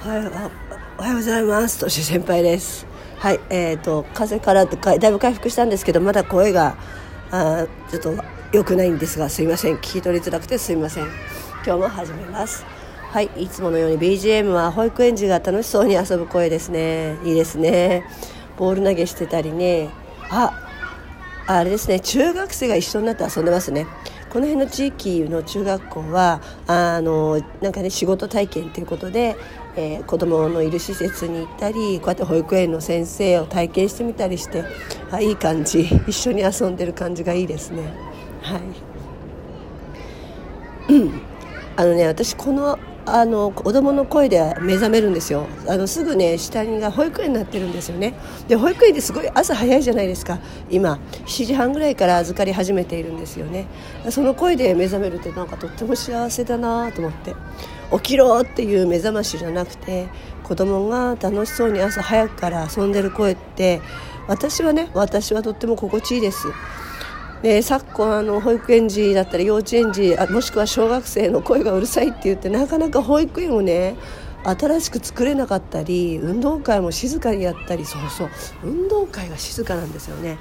はい、おはようございます。とし先輩です。はい、えっ、と風邪からかだいぶ回復したんですけど、まだ声があちょっと良くないんですが、すいません。聞き取りづらくてすいません。今日も始めます。はい、いつものように BGM は保育園児が楽しそうに遊ぶ声ですね。いいですね。ボール投げしてたりね。あ、あれですね中学生が一緒になって遊んでますねこの辺の地域の中学校はあのなんかね仕事体験ということで、えー、子供のいる施設に行ったりこうやって保育園の先生を体験してみたりしてあいい感じ。一緒に遊んでる感じがいいですね。はい、あのね私このあの子供の声で目覚めるんですよ。あのすぐね下にが保育園になってるんですよね。で保育園ってすごい朝早いじゃないですか。今7時半ぐらいから預かり始めているんですよね。その声で目覚めるってなんかとっても幸せだなと思って。起きろっていう目覚ましじゃなくて子供が楽しそうに朝早くから遊んでる声って私はね私はとっても心地いいです。で昨今あの保育園児だったり幼稚園児もしくは小学生の声がうるさいって言ってなかなか保育園をね新しく作れなかったり運動会も静かにやったりそうそう運動会が静かなんですよね。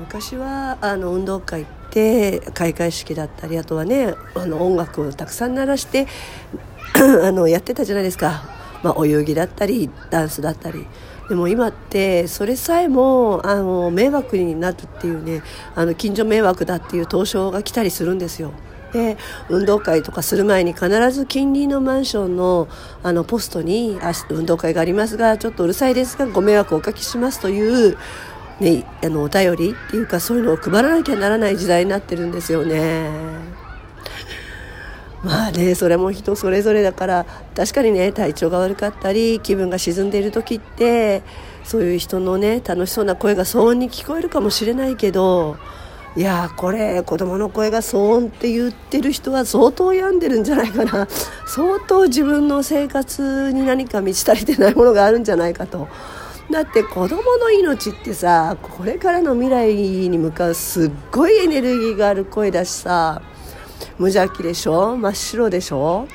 昔はあの運動会って開会式だったりあとはねあの音楽をたくさん鳴らして あのやってたじゃないですか、まあ、お遊戯だったりダンスだったりでも今ってそれさえもあの迷惑になるっていうねあの近所迷惑だっていう投書が来たりするんですよ。で運動会とかする前に必ず近隣のマンションのあのポストにあ運動会がありますがちょっとうるさいですがご迷惑をおかけしますという、ね、あのお便りっていうかそういうのを配らなきゃならない時代になってるんですよね。まあねそれも人それぞれだから確かにね体調が悪かったり気分が沈んでいる時ってそういう人のね楽しそうな声が騒音に聞こえるかもしれないけどいやこれ子供の声が騒音って言ってる人は相当病んでるんじゃないかな相当自分の生活に何か満ち足りてないものがあるんじゃないかと。だって子供の命ってさこれからの未来に向かうすっごいエネルギーがある声だしさ無邪気でしょ？真っ白でしょ？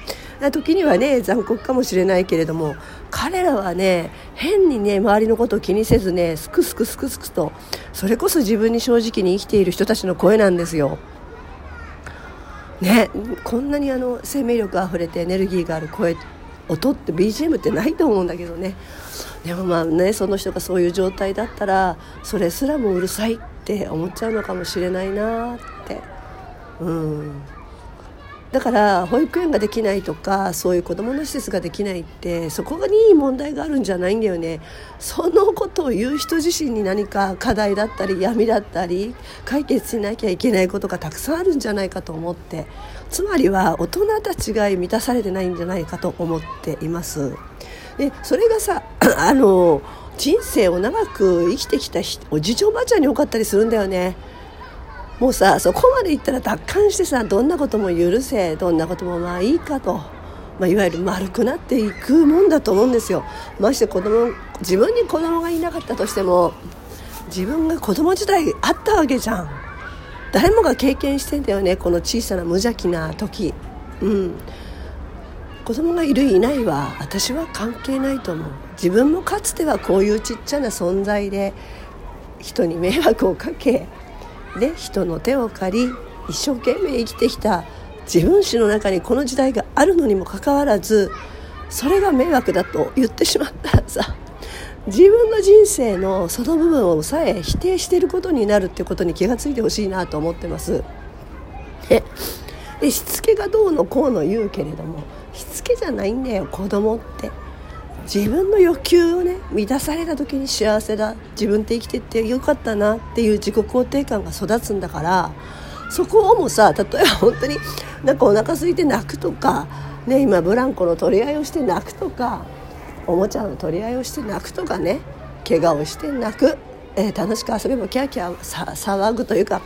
時にはね残酷かもしれないけれども彼らはね変にね周りのことを気にせずねすくすくすくすくとそれこそ自分に正直に生きている人たちの声なんですよ。ねこんなにあの生命力あふれてエネルギーがある声音って BGM ってないと思うんだけどね。でもまあねその人がそういう状態だったらそれすらもうるさいって思っちゃうのかもしれないなって。うん。だから保育園ができないとかそういう子どもの施設ができないってそこに問題があるんじゃないんだよね。そのことを言う人自身に何か課題だったり闇だったり解決しなきゃいけないことがたくさんあるんじゃないかと思って。つまりは大人たちが満たされてないんじゃないかと思っています。でそれがさあの人生を長く生きてきたおじいちゃんおばあちゃんに多かったりするんだよね。もうさそこまでいったら達観してさどんなことも許せどんなこともまあいいかと、まあ、いわゆる丸くなっていくもんだと思うんですよ。まして子供自分に子供がいなかったとしても自分が子供時代あったわけじゃん。誰もが経験してんだよねこの小さな無邪気な時。うん。子供がいるいないは私は関係ないと思う。自分もかつてはこういうちっちゃな存在で人に迷惑をかけで人の手を借り一生懸命生きてきた自分史の中にこの時代があるのにもかかわらずそれが迷惑だと言ってしまったらさ自分の人生のその部分を抑え否定していることになるってことに気が付いてほしいなと思ってます。ででしつけがどうのこうの言うけれどもしつけじゃないんだよ子供って自分の欲求をね満たされた時に幸せだ自分って生きてってよかったなっていう自己肯定感が育つんだからそこをもさ例えば本当になんかお腹空いて泣くとか、ね、今ブランコの取り合いをして泣くとかおもちゃの取り合いをして泣くとかね怪我をして泣く、えー、楽しく遊べばキャーキャー騒ぐというか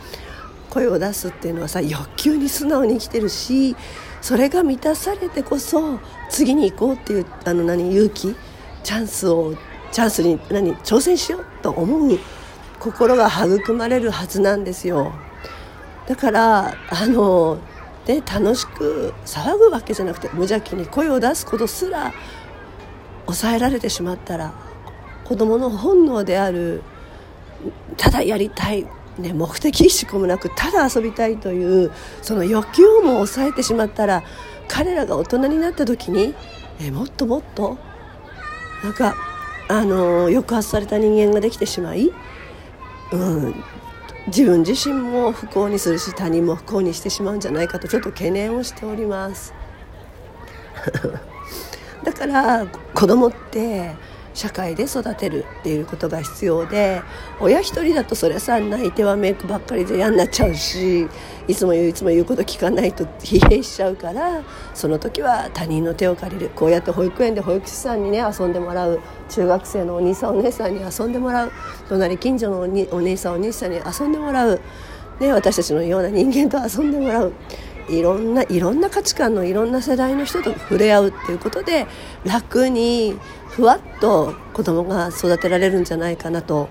声を出すっていうのはさ欲求に素直に生きてるしそれが満たされてこそ次に行こうっていうあの何勇気チャンスをチャンスに何挑戦しようと思う心が育まれるはずなんですよ。だからあので楽しく騒ぐわけじゃなくて無邪気に声を出すことすら抑えられてしまったら子供の本能であるただやりたい、ね、目的意識もなくただ遊びたいというその欲求も抑えてしまったら彼らが大人になった時にえもっともっとなんかあの抑圧された人間ができてしまい、うん、自分自身も不幸にするし他人も不幸にしてしまうんじゃないかとちょっと懸念をしております。だから子供って社会で育てるっていうことが必要で親一人だとそれさ泣いてはメイクばっかりで嫌になっちゃうしいつも言ういつも言うこと聞かないと疲弊しちゃうからその時は他人の手を借りる。こうやって保育園で保育士さんにね遊んでもらう。中学生のお兄さんお姉さんに遊んでもらう。隣近所のおにお姉さんお兄さんに遊んでもらう、ね、私たちのような人間と遊んでもらう。いろんないろんな価値観のいろんな世代の人と触れ合うっていうことで楽にふわっと子供が育てられるんじゃないかなと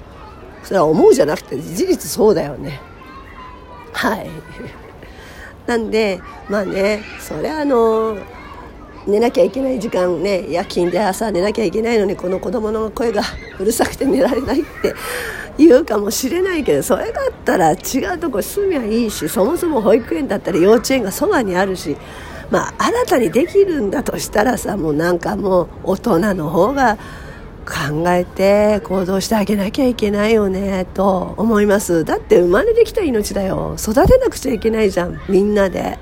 それは思うじゃなくて事実そうだよね。はい。なんでまあねそれはあの寝なきゃいけない時間ね夜勤で朝寝なきゃいけないのにこの子供の声がうるさくて寝られないって言うかもしれないけどそれだったら違うとこ住みはいいしそもそも保育園だったら幼稚園がそばにあるしまあ、新たにできるんだとしたらさもうなんかもう大人の方が考えて行動してあげなきゃいけないよねと思います。だって生まれてきた命だよ。育てなくちゃいけないじゃんみんなで。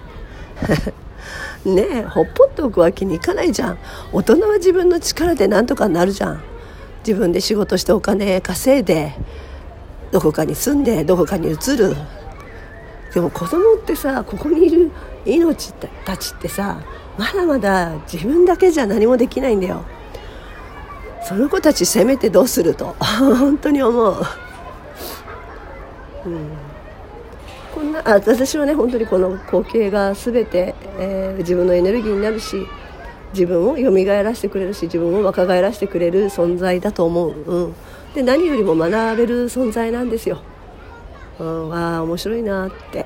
ねえほっぽっておくわけにいかないじゃん。大人は自分の力でなんとかなるじゃん。自分で仕事してお金稼いでどこかに住んでどこかに移る。でも子供ってさここにいる命たちってさまだまだ自分だけじゃ何もできないんだよ。その子たち責めてどうすると本当に思う、うん、こんなあ私はね本当にこの光景が全て、えー、自分のエネルギーになるし自分を蘇らせてくれるし自分を若返らせてくれる存在だと思う、うん、で何よりも学べる存在なんですよ。うん、わあ面白いなって。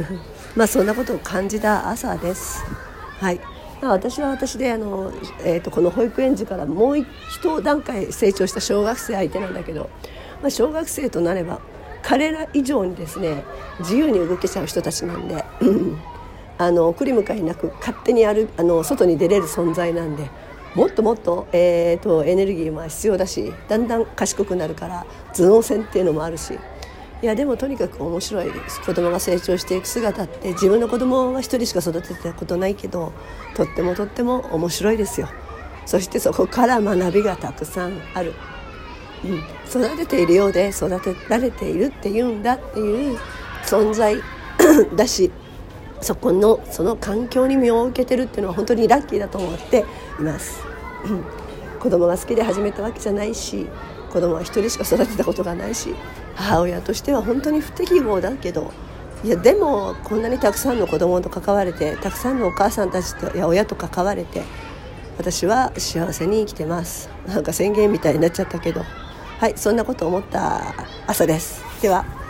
まあそんなことを感じた朝です。はい。まあ、私は私であの、えーと、この保育園児からもう一段階成長した小学生相手なんだけど、まあ、小学生となれば彼ら以上にですね自由に動けちゃう人たちなんで。あの送り迎えなく勝手にあるあの外に出れる存在なんでもっともっと,、えーとエネルギーも必要だしだんだん賢くなるから頭脳戦っていうのもあるしいやでもとにかく面白い子供が成長していく姿って自分の子供は一人しか育てたことないけどとってもとっても面白いですよ。そしてそこから学びがたくさんある、うん、育てているようで育てられているっていうんだっていう存在だしそこのその環境に身を受けてるっていうのは本当にラッキーだと思っています、うん。子供が好きで始めたわけじゃないし子供は一人しか育てたことがないし母親としては本当に不適合だけどいやでもこんなにたくさんの子供と関われてたくさんのお母さんたちとや親と関われて私は幸せに生きてます。なんか宣言みたいになっちゃったけど。はいそんなこと思った朝です。では。